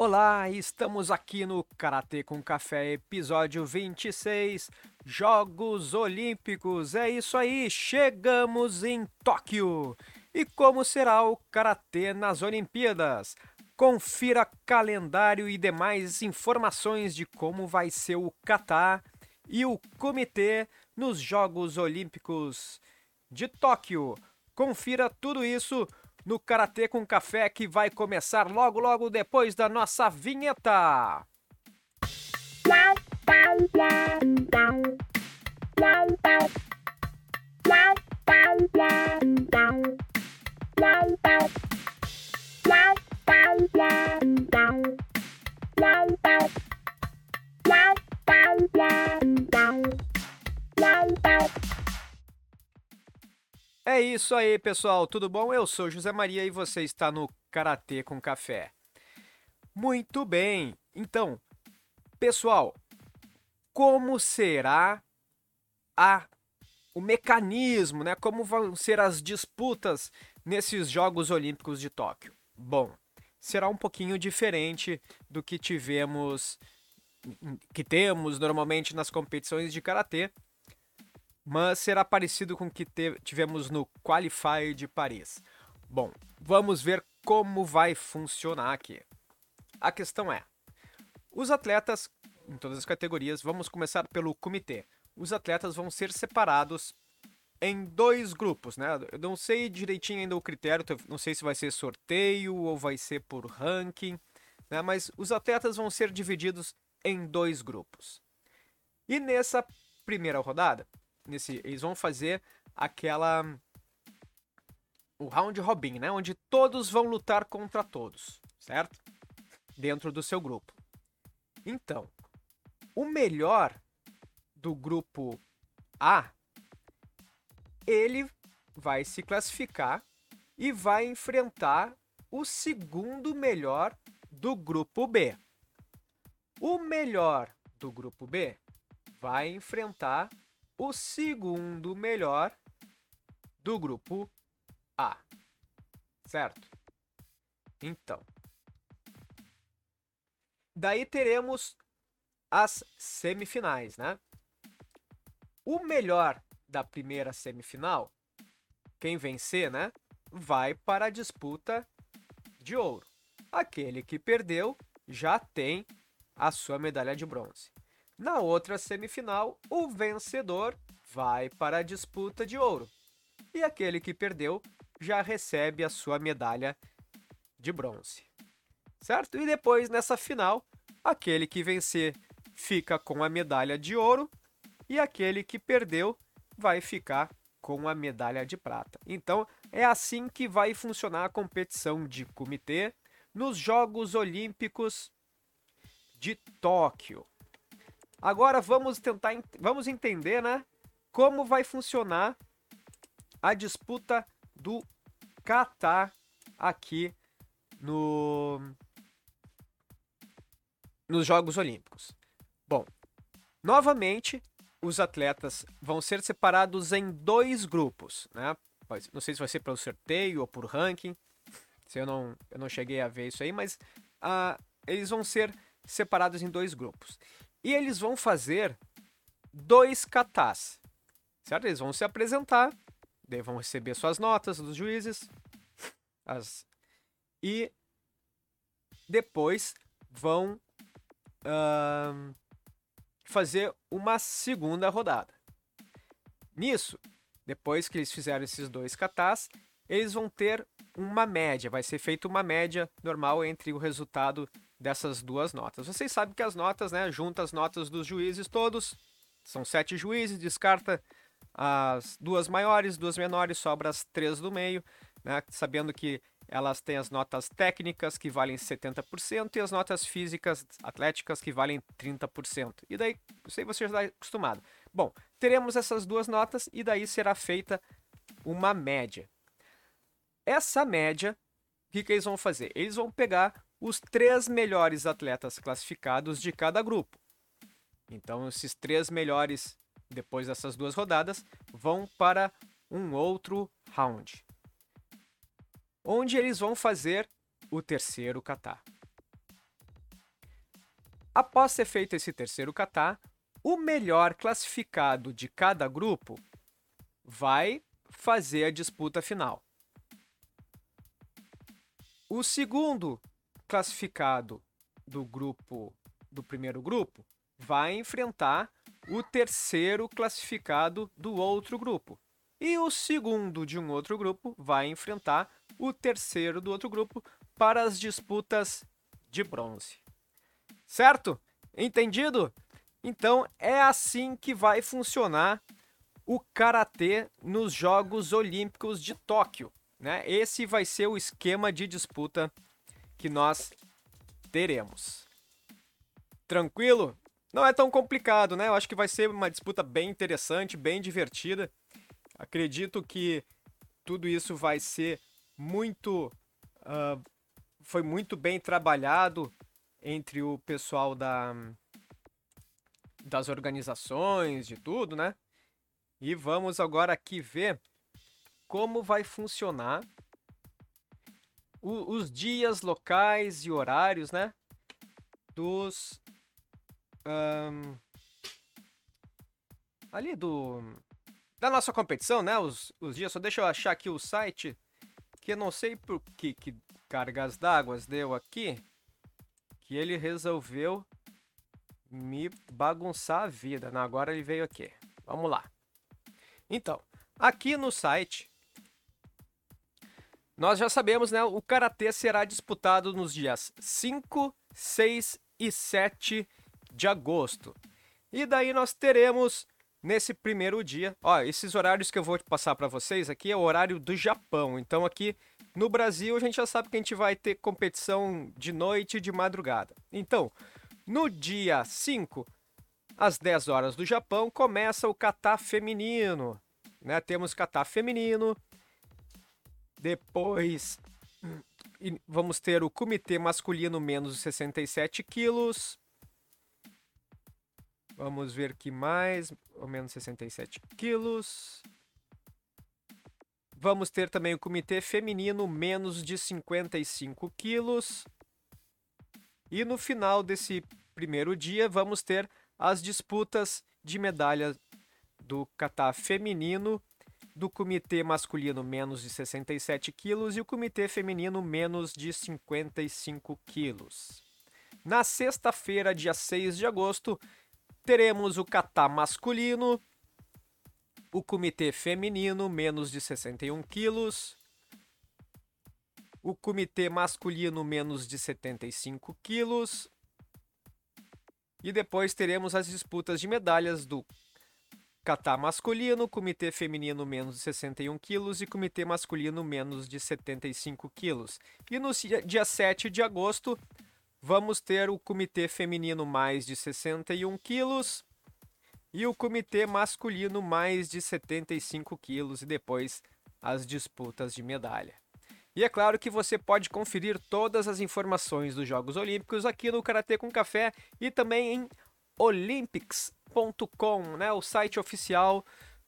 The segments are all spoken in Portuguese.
Olá, estamos aqui no Karatê com Café, episódio 26, Jogos Olímpicos. É isso aí, chegamos em Tóquio. E como será o Karatê nas Olimpíadas? Confira calendário e demais informações de como vai ser o Catar e o Comitê nos Jogos Olímpicos de Tóquio. Confira tudo isso no Karatê com Café que vai começar logo logo depois da nossa vinheta. É isso aí, pessoal. Tudo bom? Eu sou José Maria e você está no Karatê com Café. Muito bem. Então, pessoal, como será a o mecanismo, né? Como vão ser as disputas nesses Jogos Olímpicos de Tóquio? Bom, será um pouquinho diferente do que tivemos que temos normalmente nas competições de karatê, mas será parecido com o que tivemos no Qualify de Paris. Bom, vamos ver como vai funcionar aqui. A questão é: os atletas, em todas as categorias, vamos começar pelo comitê. Os atletas vão ser separados em dois grupos, né? Eu não sei direitinho ainda o critério, não sei se vai ser sorteio ou vai ser por ranking, né? Mas os atletas vão ser divididos em dois grupos. E nessa primeira rodada, nesse, eles vão fazer aquela o round robin, né, onde todos vão lutar contra todos, certo? Dentro do seu grupo. Então, o melhor do grupo A, ele vai se classificar e vai enfrentar o segundo melhor do grupo B. O melhor do grupo B vai enfrentar o segundo melhor do grupo A. Certo? Então. Daí teremos as semifinais, né? O melhor da primeira semifinal, quem vencer, né, vai para a disputa de ouro. Aquele que perdeu já tem a sua medalha de bronze. Na outra semifinal, o vencedor vai para a disputa de ouro e aquele que perdeu já recebe a sua medalha de bronze. Certo? E depois, nessa final, aquele que vencer fica com a medalha de ouro e aquele que perdeu vai ficar com a medalha de prata. Então, é assim que vai funcionar a competição de comitê nos Jogos Olímpicos de Tóquio. Agora vamos tentar, vamos entender, né, como vai funcionar a disputa do Catar aqui no nos Jogos Olímpicos. Bom, novamente os atletas vão ser separados em dois grupos, né? Não sei se vai ser pelo sorteio ou por ranking. Se eu não, eu não cheguei a ver isso aí, mas uh, eles vão ser separados em dois grupos. E eles vão fazer dois katas, certo? Eles vão se apresentar, vão receber suas notas dos juízes, as... e depois vão uh, fazer uma segunda rodada. Nisso, depois que eles fizeram esses dois katas, eles vão ter uma média, vai ser feita uma média normal entre o resultado dessas duas notas. Vocês sabem que as notas, né, junta as notas dos juízes todos, são sete juízes, descarta as duas maiores, duas menores, sobra as três do meio, né, sabendo que elas têm as notas técnicas que valem 70% e as notas físicas atléticas que valem 30%. E daí, sei você já está acostumado. Bom, teremos essas duas notas e daí será feita uma média. Essa média, o que, que eles vão fazer? Eles vão pegar os três melhores atletas classificados de cada grupo. Então, esses três melhores, depois dessas duas rodadas, vão para um outro round, onde eles vão fazer o terceiro kata. Após ser feito esse terceiro kata, o melhor classificado de cada grupo vai fazer a disputa final. O segundo classificado do grupo do primeiro grupo vai enfrentar o terceiro classificado do outro grupo. E o segundo de um outro grupo vai enfrentar o terceiro do outro grupo para as disputas de bronze. Certo? Entendido? Então é assim que vai funcionar o karatê nos Jogos Olímpicos de Tóquio. Né? Esse vai ser o esquema de disputa que nós teremos. Tranquilo? Não é tão complicado, né? Eu acho que vai ser uma disputa bem interessante, bem divertida. Acredito que tudo isso vai ser muito. Uh, foi muito bem trabalhado entre o pessoal da, das organizações, de tudo, né? E vamos agora aqui ver como vai funcionar o, os dias, locais e horários, né? Dos. Um, ali do. Da nossa competição, né? Os, os dias. Só deixa eu achar aqui o site. Que eu não sei por que, que cargas d'água deu aqui. Que ele resolveu me bagunçar a vida. Não, agora ele veio aqui. Vamos lá. Então, aqui no site, nós já sabemos, né? O karatê será disputado nos dias 5, 6 e 7 de agosto. E daí nós teremos nesse primeiro dia, ó, esses horários que eu vou passar para vocês aqui é o horário do Japão. Então aqui no Brasil a gente já sabe que a gente vai ter competição de noite e de madrugada. Então, no dia 5, às 10 horas do Japão, começa o kata feminino. Né? Temos kata feminino. Depois vamos ter o comitê masculino menos de 67 quilos. Vamos ver que mais, ou menos 67 quilos. Vamos ter também o comitê feminino menos de 55 quilos. E no final desse primeiro dia, vamos ter as disputas de medalha do kata feminino, do comitê masculino menos de 67 quilos e o comitê feminino menos de 55 quilos. Na sexta-feira, dia 6 de agosto, teremos o kata masculino, o comitê feminino menos de 61 quilos, o comitê masculino menos de 75 quilos. E depois teremos as disputas de medalhas do kata masculino, comitê feminino menos de 61 quilos e comitê masculino menos de 75 quilos. E no dia 7 de agosto vamos ter o comitê feminino mais de 61 quilos e o comitê masculino mais de 75 quilos e depois as disputas de medalha. E é claro que você pode conferir todas as informações dos Jogos Olímpicos aqui no Karatê com Café e também em olympics.com, né, o site oficial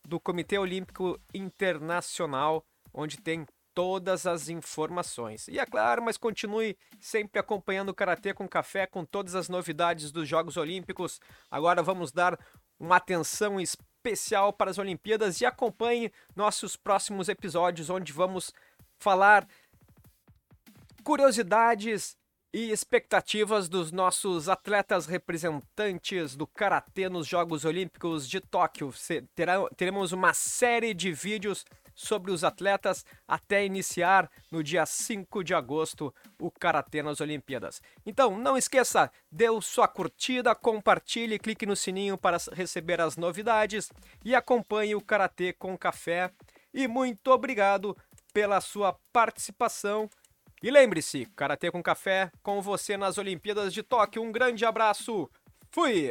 do Comitê Olímpico Internacional, onde tem todas as informações. E é claro, mas continue sempre acompanhando o Karatê com Café com todas as novidades dos Jogos Olímpicos. Agora vamos dar uma atenção especial para as Olimpíadas e acompanhe nossos próximos episódios onde vamos falar curiosidades e expectativas dos nossos atletas representantes do Karatê nos Jogos Olímpicos de Tóquio. Teremos uma série de vídeos sobre os atletas até iniciar no dia 5 de agosto o Karatê nas Olimpíadas. Então, não esqueça, dê sua curtida, compartilhe, clique no sininho para receber as novidades e acompanhe o Karatê com Café. E muito obrigado pela sua participação. E lembre-se, Karatê com Café, com você nas Olimpíadas de Tóquio. Um grande abraço. Fui!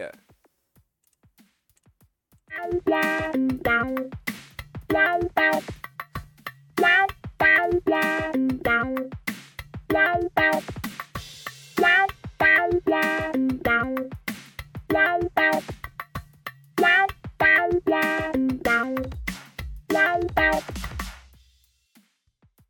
Bye.